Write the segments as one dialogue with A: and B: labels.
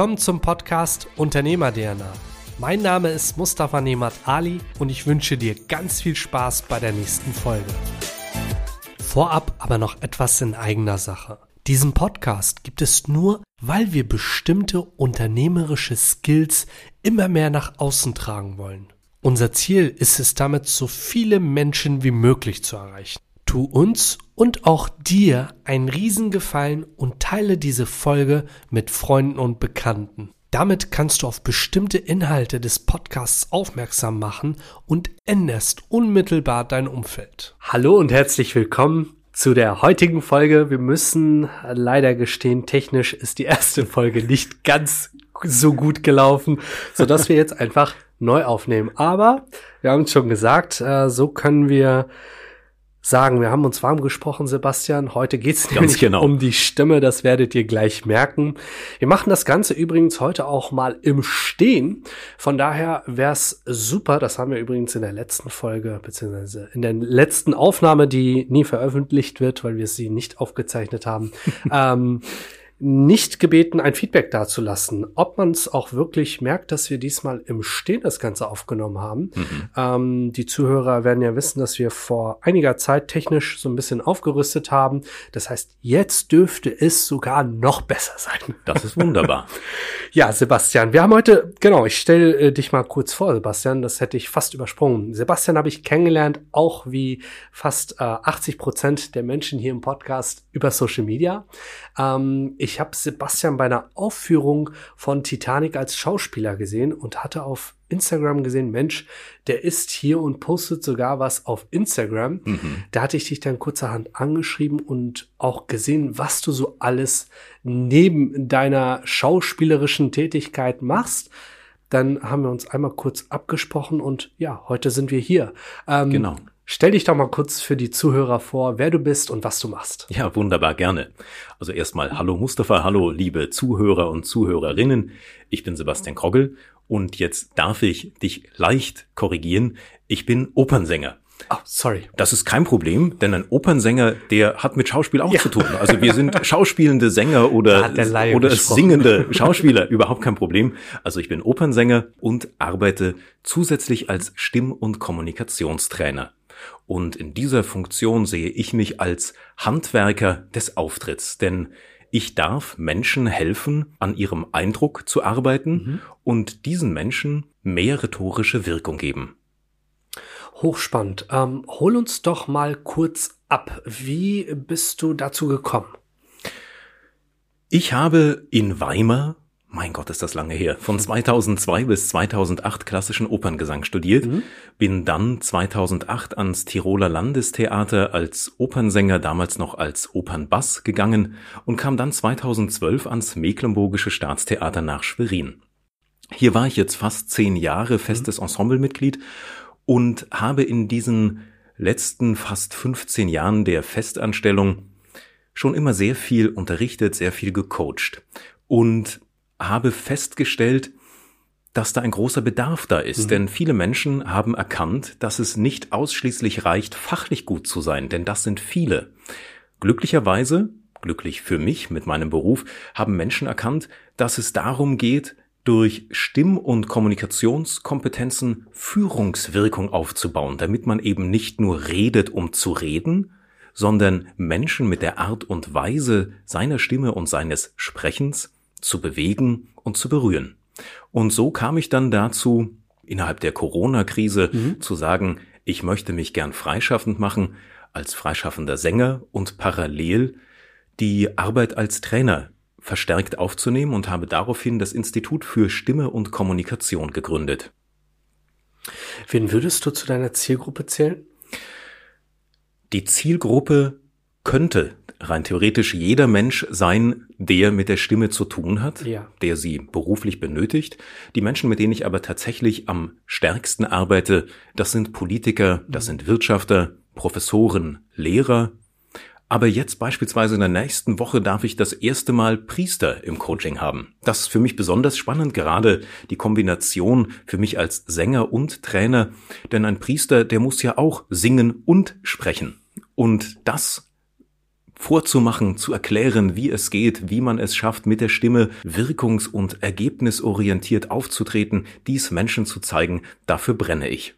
A: Willkommen zum Podcast Unternehmer DNA. Mein Name ist Mustafa Nemat Ali und ich wünsche dir ganz viel Spaß bei der nächsten Folge. Vorab aber noch etwas in eigener Sache. Diesen Podcast gibt es nur, weil wir bestimmte unternehmerische Skills immer mehr nach außen tragen wollen. Unser Ziel ist es damit, so viele Menschen wie möglich zu erreichen. Tu uns und auch dir einen Riesengefallen und teile diese Folge mit Freunden und Bekannten. Damit kannst du auf bestimmte Inhalte des Podcasts aufmerksam machen und änderst unmittelbar dein Umfeld. Hallo und herzlich willkommen zu der heutigen Folge. Wir müssen leider gestehen, technisch ist die erste Folge nicht ganz so gut gelaufen, so dass wir jetzt einfach neu aufnehmen. Aber wir haben es schon gesagt, äh, so können wir sagen, wir haben uns warm gesprochen, Sebastian. Heute geht es nämlich
B: genau.
A: um die Stimme, das werdet ihr gleich merken. Wir machen das Ganze übrigens heute auch mal im Stehen. Von daher wäre es super, das haben wir übrigens in der letzten Folge, beziehungsweise in der letzten Aufnahme, die nie veröffentlicht wird, weil wir sie nicht aufgezeichnet haben, ähm, nicht gebeten, ein Feedback dazulassen, ob man es auch wirklich merkt, dass wir diesmal im Stehen das Ganze aufgenommen haben. Ähm, die Zuhörer werden ja wissen, dass wir vor einiger Zeit technisch so ein bisschen aufgerüstet haben. Das heißt, jetzt dürfte es sogar noch besser sein.
B: Das ist wunderbar.
A: Ja, Sebastian, wir haben heute, genau, ich stelle äh, dich mal kurz vor, Sebastian, das hätte ich fast übersprungen. Sebastian habe ich kennengelernt, auch wie fast äh, 80 Prozent der Menschen hier im Podcast über Social Media. Ähm, ich habe Sebastian bei einer Aufführung von Titanic als Schauspieler gesehen und hatte auf Instagram gesehen, Mensch, der ist hier und postet sogar was auf Instagram. Da hatte ich dich dann kurzerhand angeschrieben und auch gesehen, was du so alles neben deiner schauspielerischen Tätigkeit machst. Dann haben wir uns einmal kurz abgesprochen und ja, heute sind wir hier. Ähm,
B: Genau.
A: Stell dich doch mal kurz für die Zuhörer vor, wer du bist und was du machst.
B: Ja, wunderbar, gerne. Also erstmal hallo Mustafa, hallo liebe Zuhörer und Zuhörerinnen. Ich bin Sebastian Krogel und jetzt darf ich dich leicht korrigieren. Ich bin Opernsänger.
A: Oh, sorry.
B: Das ist kein Problem, denn ein Opernsänger, der hat mit Schauspiel auch zu tun. Also wir sind schauspielende Sänger oder, oder
A: gesprochen.
B: singende Schauspieler, überhaupt kein Problem. Also ich bin Opernsänger und arbeite zusätzlich als Stimm- und Kommunikationstrainer. Und in dieser Funktion sehe ich mich als Handwerker des Auftritts, denn ich darf Menschen helfen, an ihrem Eindruck zu arbeiten und diesen Menschen mehr rhetorische Wirkung geben.
A: Hochspannend. Ähm, hol uns doch mal kurz ab. Wie bist du dazu gekommen?
B: Ich habe in Weimar, mein Gott, ist das lange her, von 2002 bis 2008 klassischen Operngesang studiert, bin dann 2008 ans Tiroler Landestheater als Opernsänger, damals noch als Opernbass gegangen und kam dann 2012 ans Mecklenburgische Staatstheater nach Schwerin. Hier war ich jetzt fast zehn Jahre festes Ensemblemitglied und habe in diesen letzten fast 15 Jahren der Festanstellung schon immer sehr viel unterrichtet, sehr viel gecoacht. Und habe festgestellt, dass da ein großer Bedarf da ist. Denn viele Menschen haben erkannt, dass es nicht ausschließlich reicht, fachlich gut zu sein, denn das sind viele. Glücklicherweise, glücklich für mich mit meinem Beruf, haben Menschen erkannt, dass es darum geht, durch Stimm- und Kommunikationskompetenzen Führungswirkung aufzubauen, damit man eben nicht nur redet, um zu reden, sondern Menschen mit der Art und Weise seiner Stimme und seines Sprechens zu bewegen und zu berühren. Und so kam ich dann dazu, innerhalb der Corona-Krise zu sagen, ich möchte mich gern freischaffend machen als freischaffender Sänger und parallel die Arbeit als Trainer verstärkt aufzunehmen und habe daraufhin das Institut für Stimme und Kommunikation gegründet.
A: Wen würdest du zu deiner Zielgruppe zählen?
B: Die Zielgruppe könnte rein theoretisch jeder Mensch sein, der mit der Stimme zu tun hat,
A: Ja.
B: der sie beruflich benötigt. Die Menschen, mit denen ich aber tatsächlich am stärksten arbeite, das sind Politiker, das sind Wirtschafter, Professoren, Lehrer, Aber jetzt beispielsweise in der nächsten Woche darf ich das erste Mal Priester im Coaching haben. Das ist für mich besonders spannend, gerade die Kombination für mich als Sänger und Trainer. Denn ein Priester, der muss ja auch singen und sprechen. Und das vorzumachen, zu erklären, wie es geht, wie man es schafft, mit der Stimme wirkungs- und ergebnisorientiert aufzutreten, dies Menschen zu zeigen, dafür brenne ich.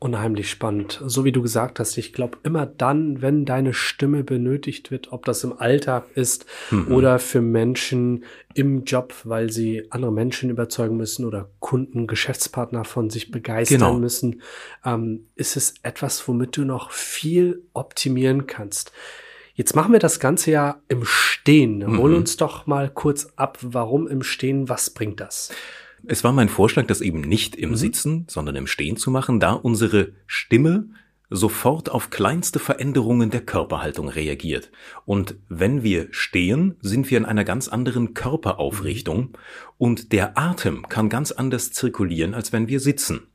A: Unheimlich spannend. So wie du gesagt hast, ich glaube immer dann, wenn deine Stimme benötigt wird, ob das im Alltag ist mhm. oder für Menschen im Job, weil sie andere Menschen überzeugen müssen oder Kunden, Geschäftspartner von sich begeistern genau. müssen, ähm, ist es etwas, womit du noch viel optimieren kannst. Jetzt machen wir das Ganze ja im Stehen. Mhm. Hol uns doch mal kurz ab, warum im Stehen, was bringt das?
B: Es war mein Vorschlag, das eben nicht im mhm. Sitzen, sondern im Stehen zu machen, da unsere Stimme sofort auf kleinste Veränderungen der Körperhaltung reagiert. Und wenn wir stehen, sind wir in einer ganz anderen Körperaufrichtung mhm. und der Atem kann ganz anders zirkulieren, als wenn wir sitzen.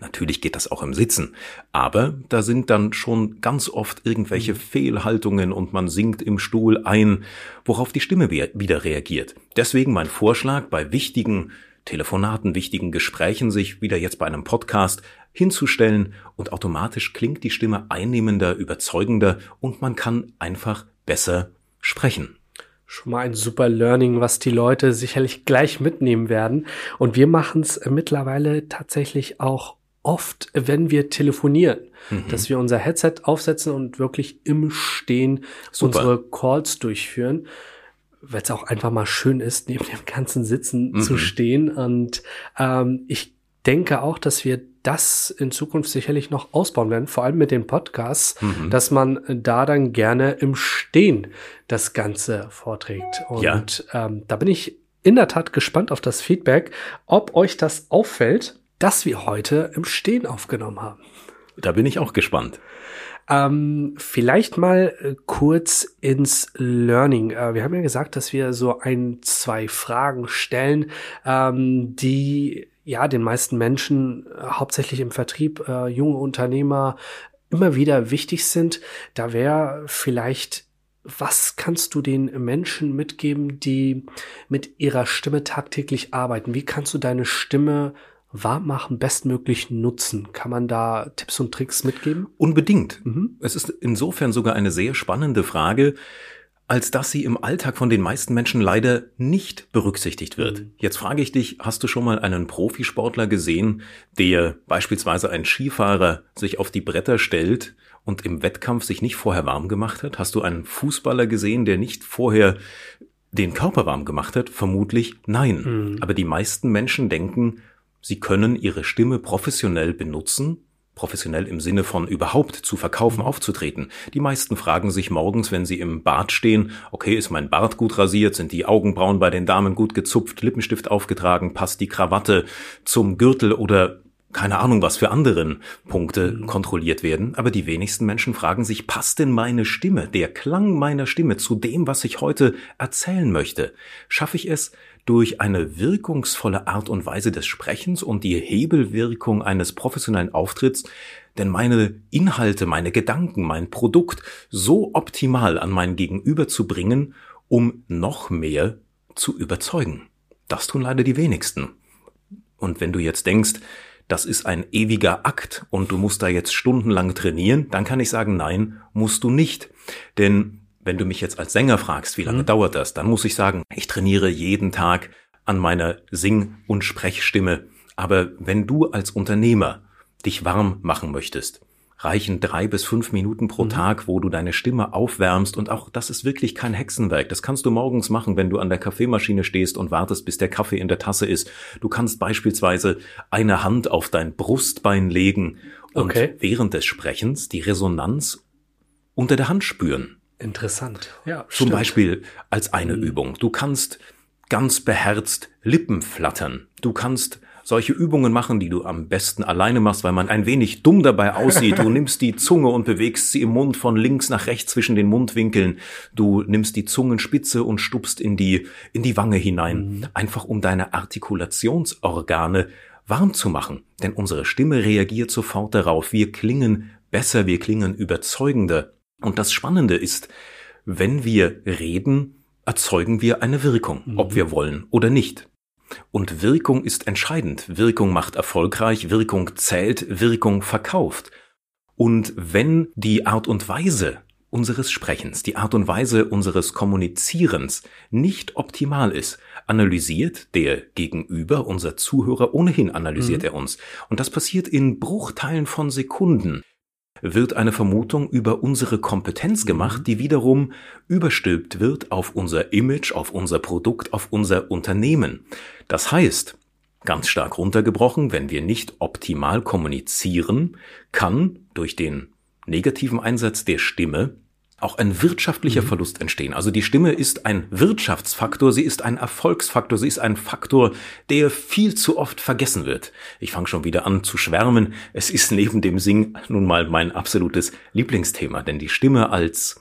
B: Natürlich geht das auch im Sitzen, aber da sind dann schon ganz oft irgendwelche mhm. Fehlhaltungen und man sinkt im Stuhl ein, worauf die Stimme wieder reagiert. Deswegen mein Vorschlag, bei wichtigen Telefonaten, wichtigen Gesprächen sich wieder jetzt bei einem Podcast hinzustellen und automatisch klingt die Stimme einnehmender, überzeugender und man kann einfach besser sprechen
A: schon mal ein super Learning, was die Leute sicherlich gleich mitnehmen werden. Und wir machen es mittlerweile tatsächlich auch oft, wenn wir telefonieren, mhm. dass wir unser Headset aufsetzen und wirklich im Stehen super. unsere Calls durchführen weil es auch einfach mal schön ist, neben dem ganzen Sitzen mhm. zu stehen. Und ähm, ich denke auch, dass wir das in Zukunft sicherlich noch ausbauen werden, vor allem mit den Podcasts, mhm. dass man da dann gerne im Stehen das Ganze vorträgt. Und ja. ähm, da bin ich in der Tat gespannt auf das Feedback, ob euch das auffällt, dass wir heute im Stehen aufgenommen haben.
B: Da bin ich auch gespannt.
A: Ähm, vielleicht mal äh, kurz ins Learning. Äh, wir haben ja gesagt, dass wir so ein, zwei Fragen stellen, ähm, die ja den meisten Menschen äh, hauptsächlich im Vertrieb, äh, junge Unternehmer immer wieder wichtig sind. Da wäre vielleicht was kannst du den Menschen mitgeben, die mit ihrer Stimme tagtäglich arbeiten? Wie kannst du deine Stimme warm machen, bestmöglich nutzen? Kann man da Tipps und Tricks mitgeben?
B: Unbedingt. Mhm. Es ist insofern sogar eine sehr spannende Frage, als dass sie im Alltag von den meisten Menschen leider nicht berücksichtigt wird. Mhm. Jetzt frage ich dich, hast du schon mal einen Profisportler gesehen, der beispielsweise ein Skifahrer sich auf die Bretter stellt und im Wettkampf sich nicht vorher warm gemacht hat? Hast du einen Fußballer gesehen, der nicht vorher den Körper warm gemacht hat? Vermutlich nein. Mhm. Aber die meisten Menschen denken, sie können ihre Stimme professionell benutzen professionell im Sinne von überhaupt zu verkaufen, aufzutreten. Die meisten fragen sich morgens, wenn sie im Bad stehen, okay, ist mein Bart gut rasiert, sind die Augenbrauen bei den Damen gut gezupft, Lippenstift aufgetragen, passt die Krawatte zum Gürtel oder keine Ahnung, was für anderen Punkte kontrolliert werden, aber die wenigsten Menschen fragen sich, passt denn meine Stimme, der Klang meiner Stimme zu dem, was ich heute erzählen möchte? Schaffe ich es, durch eine wirkungsvolle Art und Weise des Sprechens und die Hebelwirkung eines professionellen Auftritts, denn meine Inhalte, meine Gedanken, mein Produkt so optimal an mein Gegenüber zu bringen, um noch mehr zu überzeugen. Das tun leider die wenigsten. Und wenn du jetzt denkst, das ist ein ewiger Akt und du musst da jetzt stundenlang trainieren, dann kann ich sagen, nein, musst du nicht. Denn wenn du mich jetzt als Sänger fragst, wie lange mhm. dauert das, dann muss ich sagen, ich trainiere jeden Tag an meiner Sing- und Sprechstimme. Aber wenn du als Unternehmer dich warm machen möchtest, reichen drei bis fünf Minuten pro mhm. Tag, wo du deine Stimme aufwärmst und auch das ist wirklich kein Hexenwerk. Das kannst du morgens machen, wenn du an der Kaffeemaschine stehst und wartest, bis der Kaffee in der Tasse ist. Du kannst beispielsweise eine Hand auf dein Brustbein legen und okay. während des Sprechens die Resonanz unter der Hand spüren.
A: Interessant. Ja.
B: Zum stimmt. Beispiel als eine mhm. Übung. Du kannst ganz beherzt Lippen flattern. Du kannst solche Übungen machen, die du am besten alleine machst, weil man ein wenig dumm dabei aussieht. Du nimmst die Zunge und bewegst sie im Mund von links nach rechts zwischen den Mundwinkeln. Du nimmst die Zungenspitze und stupst in die, in die Wange hinein. Mhm. Einfach um deine Artikulationsorgane warm zu machen. Denn unsere Stimme reagiert sofort darauf. Wir klingen besser, wir klingen überzeugender Und das Spannende ist, wenn wir reden, erzeugen wir eine Wirkung, ob wir wollen oder nicht. Und Wirkung ist entscheidend. Wirkung macht erfolgreich, Wirkung zählt, Wirkung verkauft. Und wenn die Art und Weise unseres Sprechens, die Art und Weise unseres Kommunizierens nicht optimal ist, analysiert der Gegenüber, unser Zuhörer, ohnehin analysiert er uns. Und das passiert in Bruchteilen von Sekunden wird eine Vermutung über unsere Kompetenz gemacht, die wiederum überstülpt wird auf unser Image, auf unser Produkt, auf unser Unternehmen. Das heißt, ganz stark runtergebrochen, wenn wir nicht optimal kommunizieren, kann durch den negativen Einsatz der Stimme auch ein wirtschaftlicher Verlust entstehen. Also die Stimme ist ein Wirtschaftsfaktor, sie ist ein Erfolgsfaktor, sie ist ein Faktor, der viel zu oft vergessen wird. Ich fange schon wieder an zu schwärmen. Es ist neben dem Singen nun mal mein absolutes Lieblingsthema, denn die Stimme als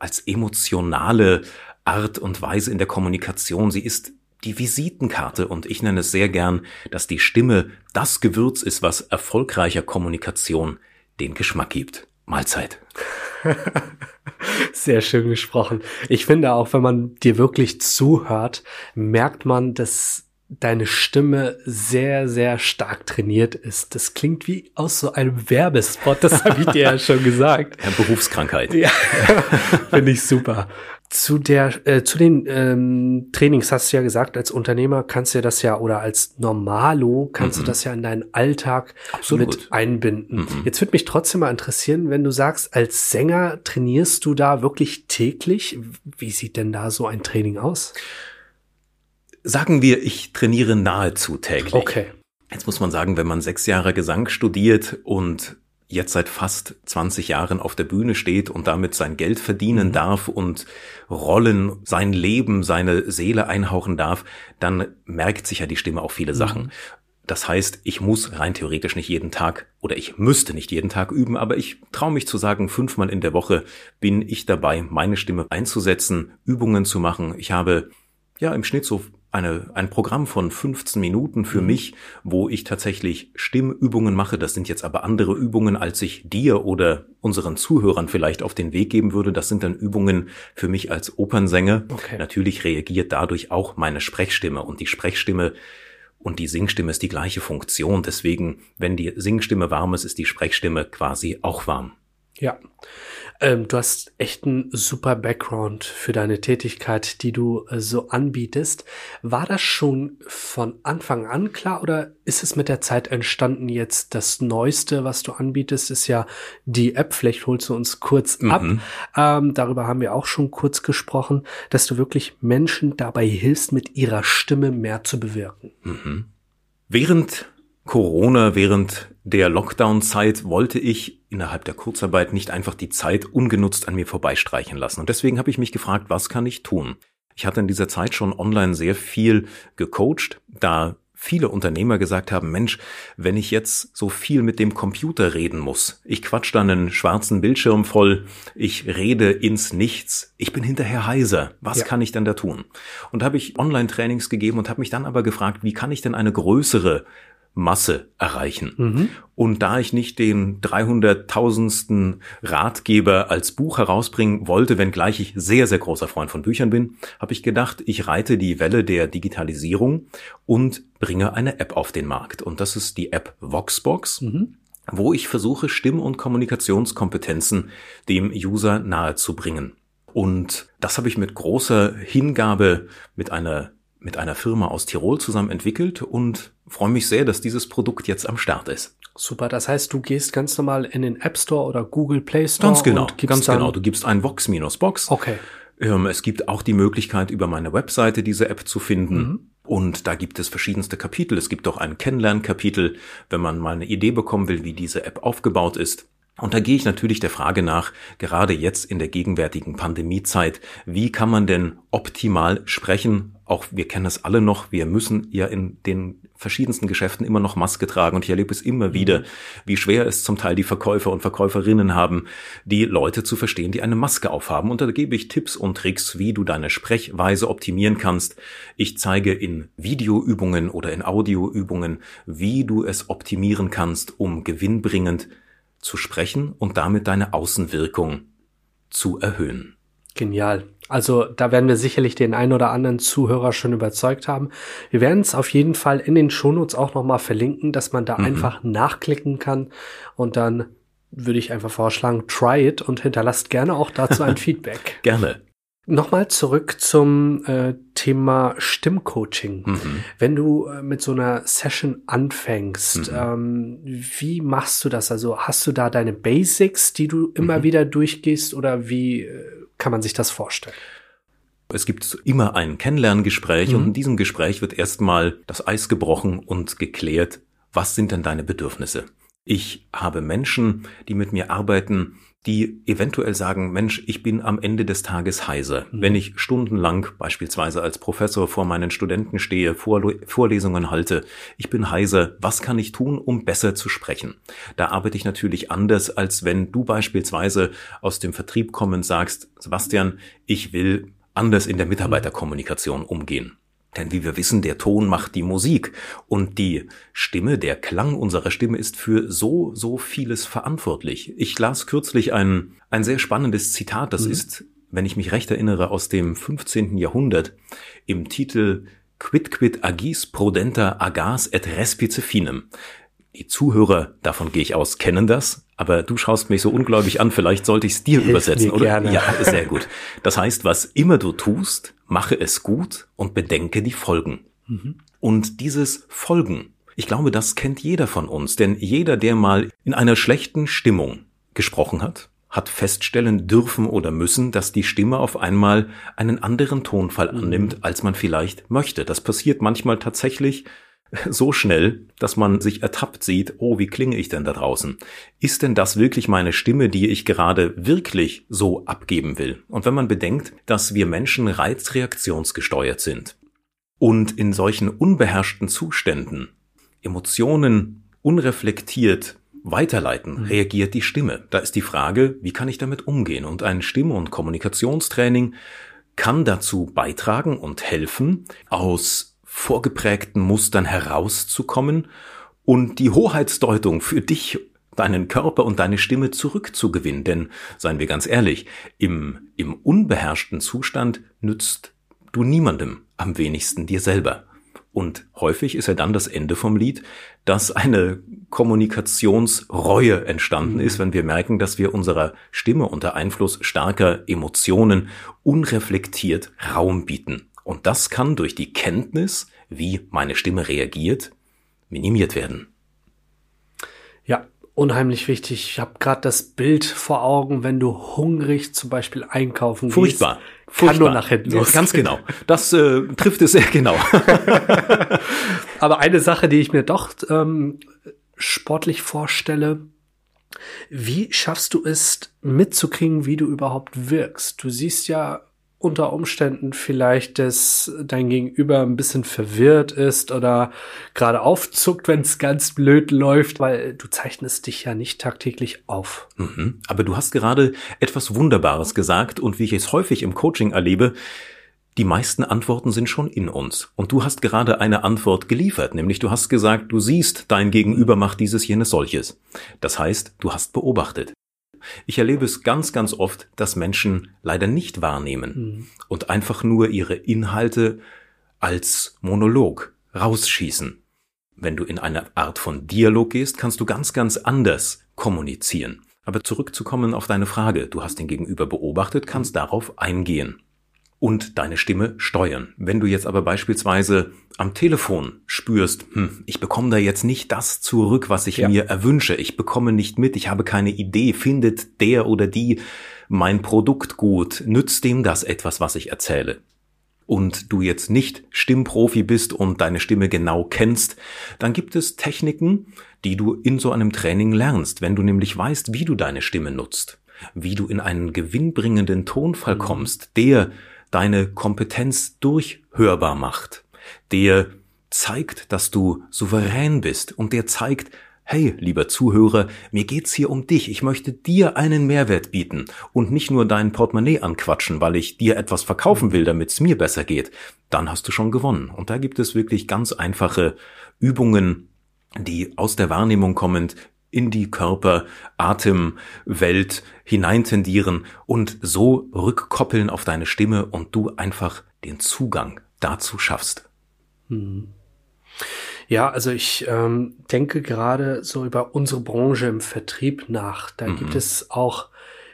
B: als emotionale Art und Weise in der Kommunikation, sie ist die Visitenkarte und ich nenne es sehr gern, dass die Stimme das Gewürz ist, was erfolgreicher Kommunikation den Geschmack gibt. Mahlzeit.
A: Sehr schön gesprochen. Ich finde auch, wenn man dir wirklich zuhört, merkt man, dass deine Stimme sehr, sehr stark trainiert ist. Das klingt wie aus so einem Werbespot, das habe ich dir ja schon gesagt.
B: Ja, Berufskrankheit.
A: Ja, finde ich super. Zu der, äh, zu den ähm, Trainings hast du ja gesagt, als Unternehmer kannst du das ja oder als Normalo kannst du das ja in deinen Alltag
B: Absolut.
A: mit einbinden. Jetzt würde mich trotzdem mal interessieren, wenn du sagst, als Sänger trainierst du da wirklich täglich. Wie sieht denn da so ein Training aus?
B: Sagen wir, ich trainiere nahezu täglich.
A: Okay.
B: Jetzt muss man sagen, wenn man sechs Jahre Gesang studiert und jetzt seit fast 20 Jahren auf der Bühne steht und damit sein Geld verdienen darf und Rollen, sein Leben, seine Seele einhauchen darf, dann merkt sich ja die Stimme auch viele Sachen. Das heißt, ich muss rein theoretisch nicht jeden Tag oder ich müsste nicht jeden Tag üben, aber ich traue mich zu sagen, fünfmal in der Woche bin ich dabei, meine Stimme einzusetzen, Übungen zu machen. Ich habe ja im Schnitt so eine, ein Programm von 15 Minuten für mich, wo ich tatsächlich Stimmübungen mache. Das sind jetzt aber andere Übungen, als ich dir oder unseren Zuhörern vielleicht auf den Weg geben würde. Das sind dann Übungen für mich als Opernsänger.
A: Okay.
B: Natürlich reagiert dadurch auch meine Sprechstimme und die Sprechstimme und die Singstimme ist die gleiche Funktion. Deswegen, wenn die Singstimme warm ist, ist die Sprechstimme quasi auch warm.
A: Ja. Ähm, du hast echt einen super Background für deine Tätigkeit, die du äh, so anbietest. War das schon von Anfang an klar oder ist es mit der Zeit entstanden jetzt das Neueste, was du anbietest, ist ja die App. Vielleicht holst du uns kurz ab. Ähm, darüber haben wir auch schon kurz gesprochen, dass du wirklich Menschen dabei hilfst, mit ihrer Stimme mehr zu bewirken.
B: Während Corona, während der Lockdown-Zeit wollte ich innerhalb der Kurzarbeit nicht einfach die Zeit ungenutzt an mir vorbeistreichen lassen. Und deswegen habe ich mich gefragt, was kann ich tun? Ich hatte in dieser Zeit schon online sehr viel gecoacht, da viele Unternehmer gesagt haben, Mensch, wenn ich jetzt so viel mit dem Computer reden muss, ich quatsch dann einen schwarzen Bildschirm voll, ich rede ins Nichts, ich bin hinterher heiser, was
A: Ja.
B: kann ich denn da tun? Und da habe ich Online-Trainings gegeben und habe mich dann aber gefragt, wie kann ich denn eine größere Masse erreichen. Und da ich nicht den 300.000. Ratgeber als Buch herausbringen wollte, wenngleich ich sehr, sehr großer Freund von Büchern bin, habe ich gedacht, ich reite die Welle der Digitalisierung und bringe eine App auf den Markt. Und das ist die App Voxbox. wo ich versuche, Stimm- und Kommunikationskompetenzen dem User nahezubringen. Und das habe ich mit großer Hingabe mit einer mit einer Firma aus Tirol zusammen entwickelt und freue mich sehr, dass dieses Produkt jetzt am Start ist.
A: Super, das heißt, du gehst ganz normal in den App Store oder Google Play Store
B: Ganz genau,
A: und gibst
B: ganz genau. Du gibst ein Vox-Box.
A: Okay.
B: Ähm, es gibt auch die Möglichkeit, über meine Webseite diese App zu finden. Und da gibt es verschiedenste Kapitel. Es gibt auch ein Kennenlernkapitel, wenn man mal eine Idee bekommen will, wie diese App aufgebaut ist. Und da gehe ich natürlich der Frage nach, gerade jetzt in der gegenwärtigen Pandemiezeit, wie kann man denn optimal sprechen? Auch wir kennen es alle noch, wir müssen ja in den verschiedensten Geschäften immer noch Maske tragen und ich erlebe es immer wieder, wie schwer es zum Teil die Verkäufer und Verkäuferinnen haben, die Leute zu verstehen, die eine Maske aufhaben. Und da gebe ich Tipps und Tricks, wie du deine Sprechweise optimieren kannst. Ich zeige in Videoübungen oder in Audioübungen, wie du es optimieren kannst, um gewinnbringend zu sprechen und damit deine Außenwirkung zu erhöhen.
A: Genial. Also da werden wir sicherlich den ein oder anderen Zuhörer schon überzeugt haben. Wir werden es auf jeden Fall in den Shownotes auch nochmal verlinken, dass man da mhm. einfach nachklicken kann und dann würde ich einfach vorschlagen, try it und hinterlasst gerne auch dazu ein Feedback.
B: Gerne.
A: Nochmal zurück zum äh, Thema Stimmcoaching. Mhm. Wenn du äh, mit so einer Session anfängst, mhm. ähm, wie machst du das? Also hast du da deine Basics, die du immer mhm. wieder durchgehst oder wie äh, kann man sich das vorstellen?
B: Es gibt immer ein Kennenlerngespräch und mhm. in diesem Gespräch wird erstmal das Eis gebrochen und geklärt, was sind denn deine Bedürfnisse? Ich habe Menschen, die mit mir arbeiten, die eventuell sagen, Mensch, ich bin am Ende des Tages heiser. Mhm. Wenn ich stundenlang beispielsweise als Professor vor meinen Studenten stehe, Vorlesungen halte, ich bin heiser, was kann ich tun, um besser zu sprechen? Da arbeite ich natürlich anders, als wenn du beispielsweise aus dem Vertrieb kommend sagst, Sebastian, ich will anders in der Mitarbeiterkommunikation umgehen. Denn wie wir wissen, der Ton macht die Musik und die Stimme, der Klang unserer Stimme ist für so, so vieles verantwortlich. Ich las kürzlich ein, ein sehr spannendes Zitat, das mhm. ist, wenn ich mich recht erinnere, aus dem 15. Jahrhundert im Titel Quid quid agis prudenta agas et respice finem. Die Zuhörer, davon gehe ich aus, kennen das, aber du schaust mich so ungläubig an, vielleicht sollte ich es dir Hilf übersetzen, oder?
A: Gerne.
B: Ja, sehr gut. Das heißt, was immer du tust, mache es gut und bedenke die Folgen. Mhm. Und dieses Folgen, ich glaube, das kennt jeder von uns, denn jeder, der mal in einer schlechten Stimmung gesprochen hat, hat feststellen dürfen oder müssen, dass die Stimme auf einmal einen anderen Tonfall mhm. annimmt, als man vielleicht möchte. Das passiert manchmal tatsächlich so schnell, dass man sich ertappt sieht, oh, wie klinge ich denn da draußen? Ist denn das wirklich meine Stimme, die ich gerade wirklich so abgeben will? Und wenn man bedenkt, dass wir Menschen reizreaktionsgesteuert sind und in solchen unbeherrschten Zuständen Emotionen unreflektiert weiterleiten, mhm. reagiert die Stimme. Da ist die Frage, wie kann ich damit umgehen? Und ein Stimme- und Kommunikationstraining kann dazu beitragen und helfen, aus vorgeprägten Mustern herauszukommen und die Hoheitsdeutung für dich, deinen Körper und deine Stimme zurückzugewinnen. Denn, seien wir ganz ehrlich, im, im unbeherrschten Zustand nützt du niemandem, am wenigsten dir selber. Und häufig ist ja dann das Ende vom Lied, dass eine Kommunikationsreue entstanden mhm. ist, wenn wir merken, dass wir unserer Stimme unter Einfluss starker Emotionen unreflektiert Raum bieten. Und das kann durch die Kenntnis, wie meine Stimme reagiert, minimiert werden.
A: Ja, unheimlich wichtig. Ich habe gerade das Bild vor Augen, wenn du hungrig zum Beispiel einkaufen
B: Furchtbar.
A: gehst.
B: Furchtbar.
A: Kann nur nach hinten los.
B: Ganz genau. Das äh, trifft es sehr genau.
A: Aber eine Sache, die ich mir doch ähm, sportlich vorstelle, wie schaffst du es mitzukriegen, wie du überhaupt wirkst? Du siehst ja unter Umständen vielleicht, dass dein Gegenüber ein bisschen verwirrt ist oder gerade aufzuckt, wenn es ganz blöd läuft, weil du zeichnest dich ja nicht tagtäglich auf.
B: Mhm. Aber du hast gerade etwas Wunderbares gesagt und wie ich es häufig im Coaching erlebe, die meisten Antworten sind schon in uns. Und du hast gerade eine Antwort geliefert, nämlich du hast gesagt, du siehst, dein Gegenüber macht dieses, jenes, solches. Das heißt, du hast beobachtet. Ich erlebe es ganz, ganz oft, dass Menschen leider nicht wahrnehmen mhm. und einfach nur ihre Inhalte als Monolog rausschießen. Wenn du in eine Art von Dialog gehst, kannst du ganz, ganz anders kommunizieren. Aber zurückzukommen auf deine Frage, du hast den Gegenüber beobachtet, kannst darauf eingehen und deine Stimme steuern. Wenn du jetzt aber beispielsweise am Telefon spürst, hm, ich bekomme da jetzt nicht das zurück, was ich ja. mir erwünsche, ich bekomme nicht mit, ich habe keine Idee, findet der oder die mein Produkt gut, nützt dem das etwas, was ich erzähle? Und du jetzt nicht Stimmprofi bist und deine Stimme genau kennst, dann gibt es Techniken, die du in so einem Training lernst, wenn du nämlich weißt, wie du deine Stimme nutzt, wie du in einen gewinnbringenden Tonfall mhm. kommst, der deine Kompetenz durchhörbar macht, der zeigt, dass du souverän bist und der zeigt, hey, lieber Zuhörer, mir geht's hier um dich. Ich möchte dir einen Mehrwert bieten und nicht nur dein Portemonnaie anquatschen, weil ich dir etwas verkaufen will, damit's mir besser geht. Dann hast du schon gewonnen. Und da gibt es wirklich ganz einfache Übungen, die aus der Wahrnehmung kommend in die Körper, Atem, Welt hineintendieren und so rückkoppeln auf deine Stimme und du einfach den Zugang dazu schaffst.
A: Hm. Ja, also ich ähm, denke gerade so über unsere Branche im Vertrieb nach. Da mhm. gibt es auch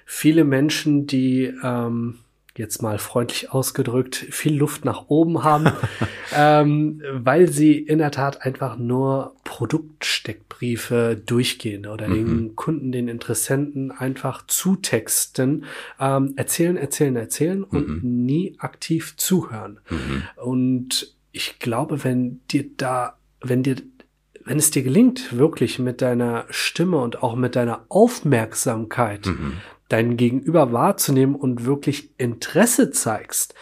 A: viele Menschen, die ähm, jetzt mal freundlich ausgedrückt, viel Luft nach oben haben, ähm, weil sie in der Tat einfach nur Produktsteckbriefe durchgehen oder mhm. den Kunden, den Interessenten einfach zutexten, ähm, erzählen, erzählen, erzählen und mhm. nie aktiv zuhören. Mhm. Und ich glaube, wenn dir da, wenn dir wenn es dir gelingt, wirklich mit deiner Stimme und auch mit deiner Aufmerksamkeit mhm dein Gegenüber wahrzunehmen und wirklich Interesse zeigst,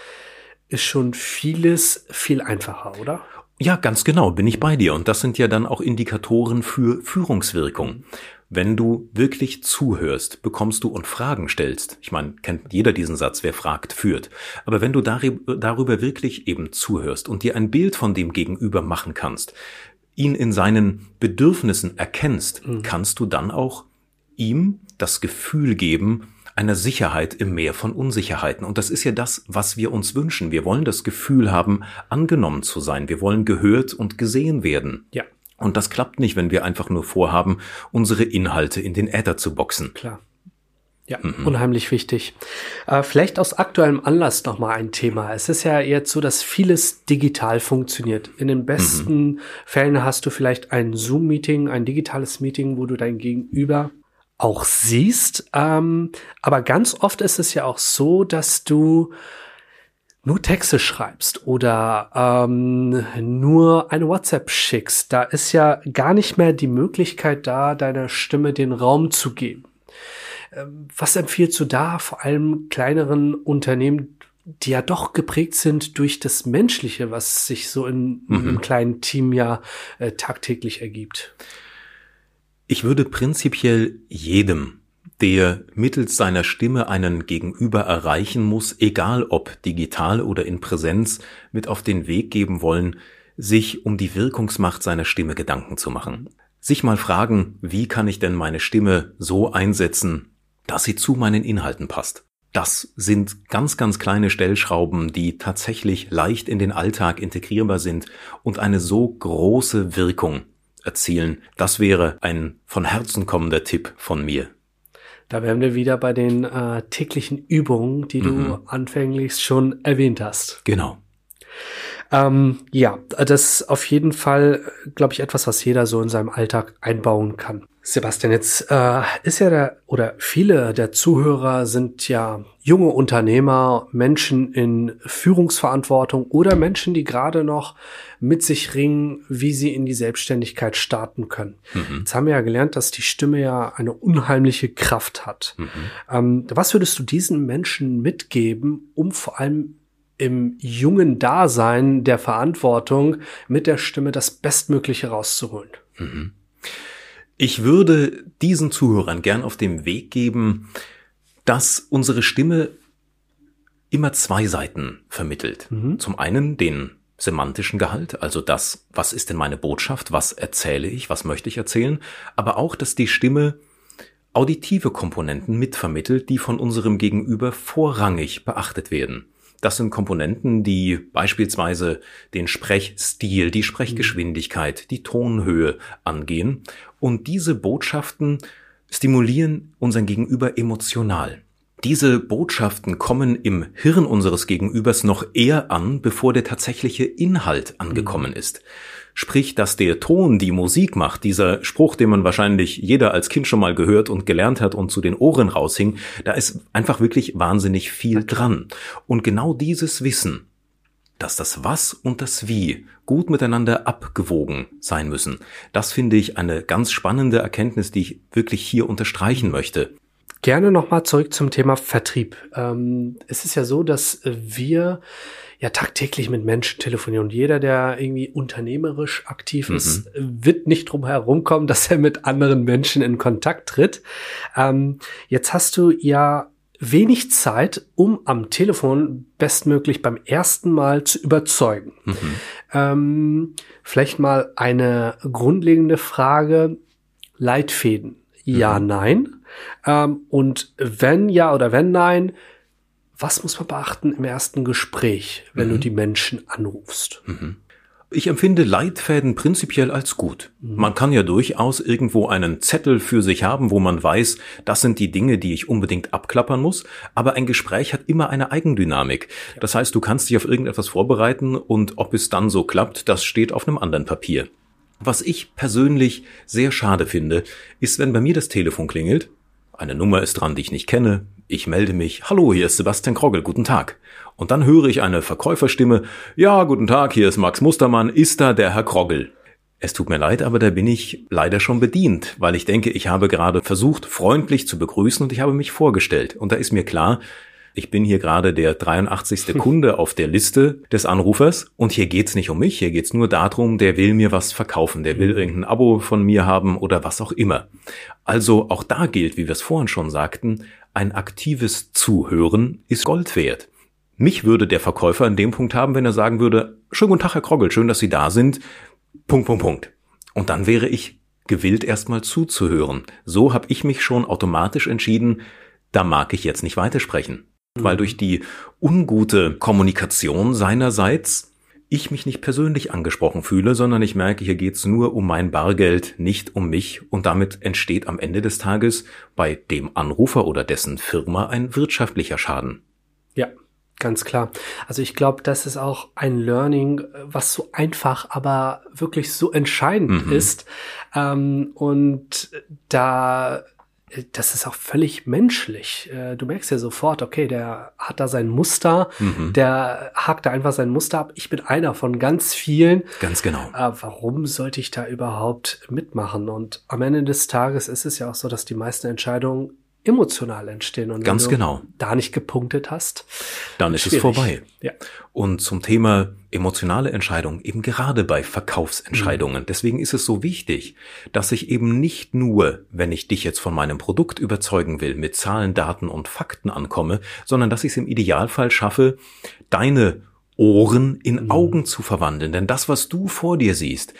A: ist schon vieles viel einfacher, oder?
B: Ja, ganz genau, bin ich bei dir. Und das sind ja dann auch Indikatoren für Führungswirkung. Wenn du wirklich zuhörst, bekommst du und Fragen stellst. Ich meine, kennt jeder diesen Satz, wer fragt, führt. Aber wenn du darüber wirklich eben zuhörst und dir ein Bild von dem Gegenüber machen kannst, ihn in seinen Bedürfnissen erkennst, mhm. kannst du dann auch ihm das Gefühl geben, einer Sicherheit im Meer von Unsicherheiten. Und das ist ja das, was wir uns wünschen. Wir wollen das Gefühl haben, angenommen zu sein. Wir wollen gehört und gesehen werden.
A: Ja.
B: Und das klappt nicht, wenn wir einfach nur vorhaben, unsere Inhalte in den Äther zu boxen.
A: Klar. Ja, mhm. unheimlich wichtig. Äh, vielleicht aus aktuellem Anlass nochmal ein Thema. Es ist ja jetzt so, dass vieles digital funktioniert. In den besten mhm. Fällen hast du vielleicht ein Zoom-Meeting, ein digitales Meeting, wo du dein Gegenüber auch siehst. Ähm, aber ganz oft ist es ja auch so, dass du nur Texte schreibst oder ähm, nur eine WhatsApp schickst. Da ist ja gar nicht mehr die Möglichkeit da, deiner Stimme den Raum zu geben. Ähm, was empfiehlst du da vor allem kleineren Unternehmen, die ja doch geprägt sind durch das Menschliche, was sich so in, mhm. einem kleinen Team ja äh, tagtäglich ergibt?
B: Ich würde prinzipiell jedem, der mittels seiner Stimme einen Gegenüber erreichen muss, egal ob digital oder in Präsenz, mit auf den Weg geben wollen, sich um die Wirkungsmacht seiner Stimme Gedanken zu machen. Sich mal fragen, wie kann ich denn meine Stimme so einsetzen, dass sie zu meinen Inhalten passt. Das sind ganz, ganz kleine Stellschrauben, die tatsächlich leicht in den Alltag integrierbar sind und eine so große Wirkung erzielen. Das wäre ein von Herzen kommender Tipp von mir.
A: Da wären wir wieder bei den äh, täglichen Übungen, die du mhm. anfänglich schon erwähnt hast.
B: Genau.
A: Ähm, ja, das ist auf jeden Fall, glaube ich, etwas, was jeder so in seinem Alltag einbauen kann. Sebastian, jetzt äh, ist ja der, oder viele der Zuhörer sind ja junge Unternehmer, Menschen in Führungsverantwortung oder Menschen, die gerade noch mit sich ringen, wie sie in die Selbstständigkeit starten können. Mhm. Jetzt haben wir ja gelernt, dass die Stimme ja eine unheimliche Kraft hat. Mhm. Ähm, was würdest du diesen Menschen mitgeben, um vor allem im jungen Dasein der Verantwortung mit der Stimme das Bestmögliche rauszuholen? Mhm.
B: Ich würde diesen Zuhörern gern auf dem Weg geben, dass unsere Stimme immer zwei Seiten vermittelt. Mhm. Zum einen den semantischen Gehalt, also das, was ist denn meine Botschaft, was erzähle ich, was möchte ich erzählen, aber auch, dass die Stimme auditive Komponenten mitvermittelt, die von unserem Gegenüber vorrangig beachtet werden. Das sind Komponenten, die beispielsweise den Sprechstil, die Sprechgeschwindigkeit, die Tonhöhe angehen. Und diese Botschaften stimulieren unseren Gegenüber emotional. Diese Botschaften kommen im Hirn unseres Gegenübers noch eher an, bevor der tatsächliche Inhalt angekommen ist. Sprich, dass der Ton die Musik macht, dieser Spruch, den man wahrscheinlich jeder als Kind schon mal gehört und gelernt hat und zu den Ohren raushing, da ist einfach wirklich wahnsinnig viel dran. Und genau dieses Wissen, dass das Was und das Wie gut miteinander abgewogen sein müssen, das finde ich eine ganz spannende Erkenntnis, die ich wirklich hier unterstreichen möchte.
A: Gerne nochmal zurück zum Thema Vertrieb. Ähm, es ist ja so, dass wir ja tagtäglich mit Menschen telefonieren und jeder, der irgendwie unternehmerisch aktiv mhm. ist, wird nicht drum herumkommen, dass er mit anderen Menschen in Kontakt tritt. Ähm, jetzt hast du ja wenig Zeit, um am Telefon bestmöglich beim ersten Mal zu überzeugen. Mhm. Ähm, vielleicht mal eine grundlegende Frage. Leitfäden. Ja, nein. Ähm, und wenn ja oder wenn nein, was muss man beachten im ersten Gespräch, wenn du die Menschen anrufst?
B: Ich empfinde Leitfäden prinzipiell als gut. Man kann ja durchaus irgendwo einen Zettel für sich haben, wo man weiß, das sind die Dinge, die ich unbedingt abklappern muss, aber ein Gespräch hat immer eine Eigendynamik. Das heißt, du kannst dich auf irgendetwas vorbereiten und ob es dann so klappt, das steht auf einem anderen Papier. Was ich persönlich sehr schade finde, ist, wenn bei mir das Telefon klingelt, eine Nummer ist dran, die ich nicht kenne, ich melde mich, hallo, hier ist Sebastian Krogel, guten Tag. Und dann höre ich eine Verkäuferstimme, ja, guten Tag, hier ist Max Mustermann, ist da der Herr Krogel? Es tut mir leid, aber da bin ich leider schon bedient, weil ich denke, ich habe gerade versucht, freundlich zu begrüßen und ich habe mich vorgestellt. Und da ist mir klar, ich bin hier gerade der 83. Kunde auf der Liste des Anrufers und hier geht's nicht um mich, hier geht's nur darum, der will mir was verkaufen, der will irgendein Abo von mir haben oder was auch immer. Also auch da gilt, wie wir es vorhin schon sagten, ein aktives Zuhören ist Gold wert. Mich würde der Verkäufer in dem Punkt haben, wenn er sagen würde, schönen guten Tag, Herr Krogel, schön, dass Sie da sind. Punkt, Punkt, Punkt. Und dann wäre ich gewillt, erstmal zuzuhören. So habe ich mich schon automatisch entschieden, da mag ich jetzt nicht weitersprechen. Weil durch die ungute Kommunikation seinerseits ich mich nicht persönlich angesprochen fühle, sondern ich merke, hier geht's nur um mein Bargeld, nicht um mich und damit entsteht am Ende des Tages bei dem Anrufer oder dessen Firma ein wirtschaftlicher Schaden.
A: Ja, ganz klar. Also ich glaube, das ist auch ein Learning, was so einfach, aber wirklich so entscheidend ist. Ähm, und da das ist auch völlig menschlich. Äh, Du merkst ja sofort, okay, der hat da sein Muster, der hakt da einfach sein Muster ab. Ich bin einer von ganz vielen.
B: Ganz genau.
A: Äh, warum sollte ich da überhaupt mitmachen? Und am Ende des Tages ist es ja auch so, dass die meisten Entscheidungen emotional entstehen. Und
B: Ganz
A: wenn du
B: genau.
A: da nicht gepunktet hast,
B: Dann ist es
A: schwierig.
B: vorbei.
A: Ja.
B: Und zum Thema emotionale Entscheidungen, eben gerade bei Verkaufsentscheidungen. Deswegen ist es so wichtig, dass ich eben nicht nur, wenn ich dich jetzt von meinem Produkt überzeugen will, mit Zahlen, Daten und Fakten ankomme, sondern dass ich es im Idealfall schaffe, deine Ohren in Augen zu verwandeln. Denn das, was du vor dir siehst,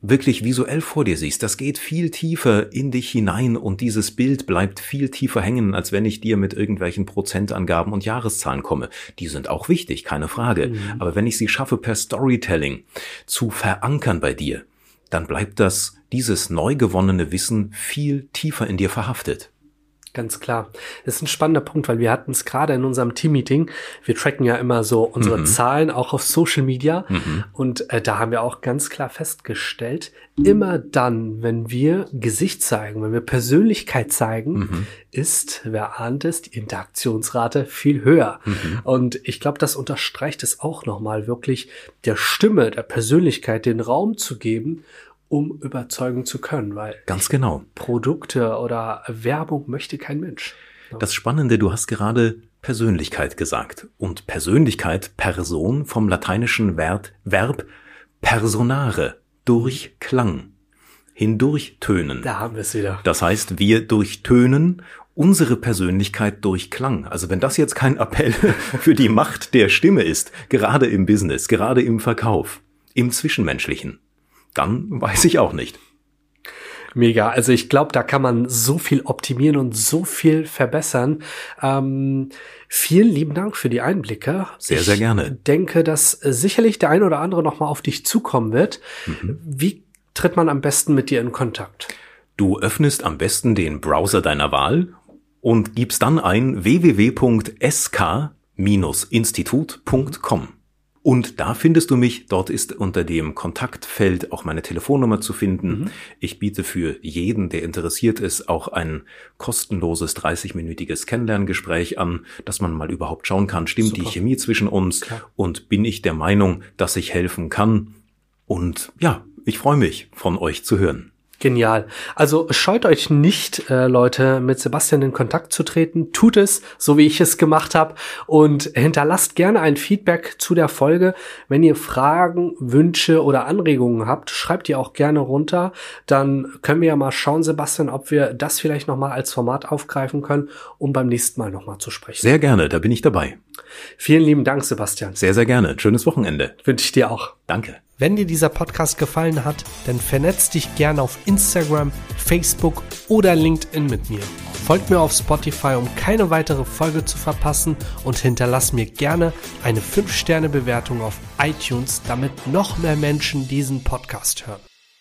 B: wirklich visuell vor dir siehst, das geht viel tiefer in dich hinein und dieses Bild bleibt viel tiefer hängen, als wenn ich dir mit irgendwelchen Prozentangaben und Jahreszahlen komme. Die sind auch wichtig, keine Frage. Aber wenn ich sie schaffe, per Storytelling zu verankern bei dir, dann bleibt das, dieses neu gewonnene Wissen viel tiefer in dir verhaftet.
A: Ganz klar. Das ist ein spannender Punkt, weil wir hatten es gerade in unserem Team-Meeting. Wir tracken ja immer so unsere
B: Mhm.
A: Zahlen auch auf Social Media. Und äh, da haben wir auch ganz klar festgestellt, immer dann, wenn wir Gesicht zeigen, wenn wir Persönlichkeit zeigen,
B: Mhm.
A: ist, wer ahnt es, die Interaktionsrate viel höher.
B: Mhm.
A: Und ich glaube, das unterstreicht es auch nochmal wirklich, der Stimme, der Persönlichkeit den Raum zu geben, um überzeugen zu können, weil
B: Ganz genau.
A: Produkte oder Werbung möchte kein Mensch.
B: Das Spannende, du hast gerade Persönlichkeit gesagt. Und Persönlichkeit, Person vom lateinischen Verb, Verb personare, durch Klang, hindurchtönen.
A: Da haben wir es wieder.
B: Das heißt, wir durchtönen unsere Persönlichkeit durch Klang. Also wenn das jetzt kein Appell für die Macht der Stimme ist, gerade im Business, gerade im Verkauf, im Zwischenmenschlichen, dann weiß ich auch nicht.
A: Mega. Also ich glaube, da kann man so viel optimieren und so viel verbessern. Ähm, vielen lieben Dank für die Einblicke.
B: Sehr,
A: ich
B: sehr gerne.
A: denke, dass äh, sicherlich der ein oder andere nochmal auf dich zukommen wird.
B: Mhm.
A: Wie tritt man am besten mit dir in Kontakt?
B: Du öffnest am besten den Browser deiner Wahl und gibst dann ein www.sk-institut.com. Und da findest du mich, dort ist unter dem Kontaktfeld auch meine Telefonnummer zu finden. Ich biete für jeden, der interessiert ist, auch ein kostenloses 30-minütiges Kennenlerngespräch an, dass man mal überhaupt schauen kann, stimmt die
A: Super.
B: Chemie zwischen uns
A: Klar.
B: und bin ich der Meinung, dass ich helfen kann. Und ja, ich freue mich, von euch zu hören.
A: Genial. Also scheut euch nicht, äh, Leute, mit Sebastian in Kontakt zu treten. Tut es, so wie ich es gemacht habe. Und hinterlasst gerne ein Feedback zu der Folge. Wenn ihr Fragen, Wünsche oder Anregungen habt, schreibt die auch gerne runter. Dann können wir ja mal schauen, Sebastian, ob wir das vielleicht nochmal als Format aufgreifen können, um beim nächsten Mal nochmal zu sprechen.
B: Sehr gerne, da bin ich dabei.
A: Vielen lieben Dank, Sebastian.
B: Sehr, sehr gerne. Schönes Wochenende.
A: Wünsche ich dir auch.
B: Danke.
A: Wenn dir dieser Podcast gefallen hat, dann vernetz dich gerne auf Instagram, Facebook oder LinkedIn mit mir. Folgt mir auf Spotify, um keine weitere Folge zu verpassen und hinterlass mir gerne eine 5-Sterne-Bewertung auf iTunes, damit noch mehr Menschen diesen Podcast hören.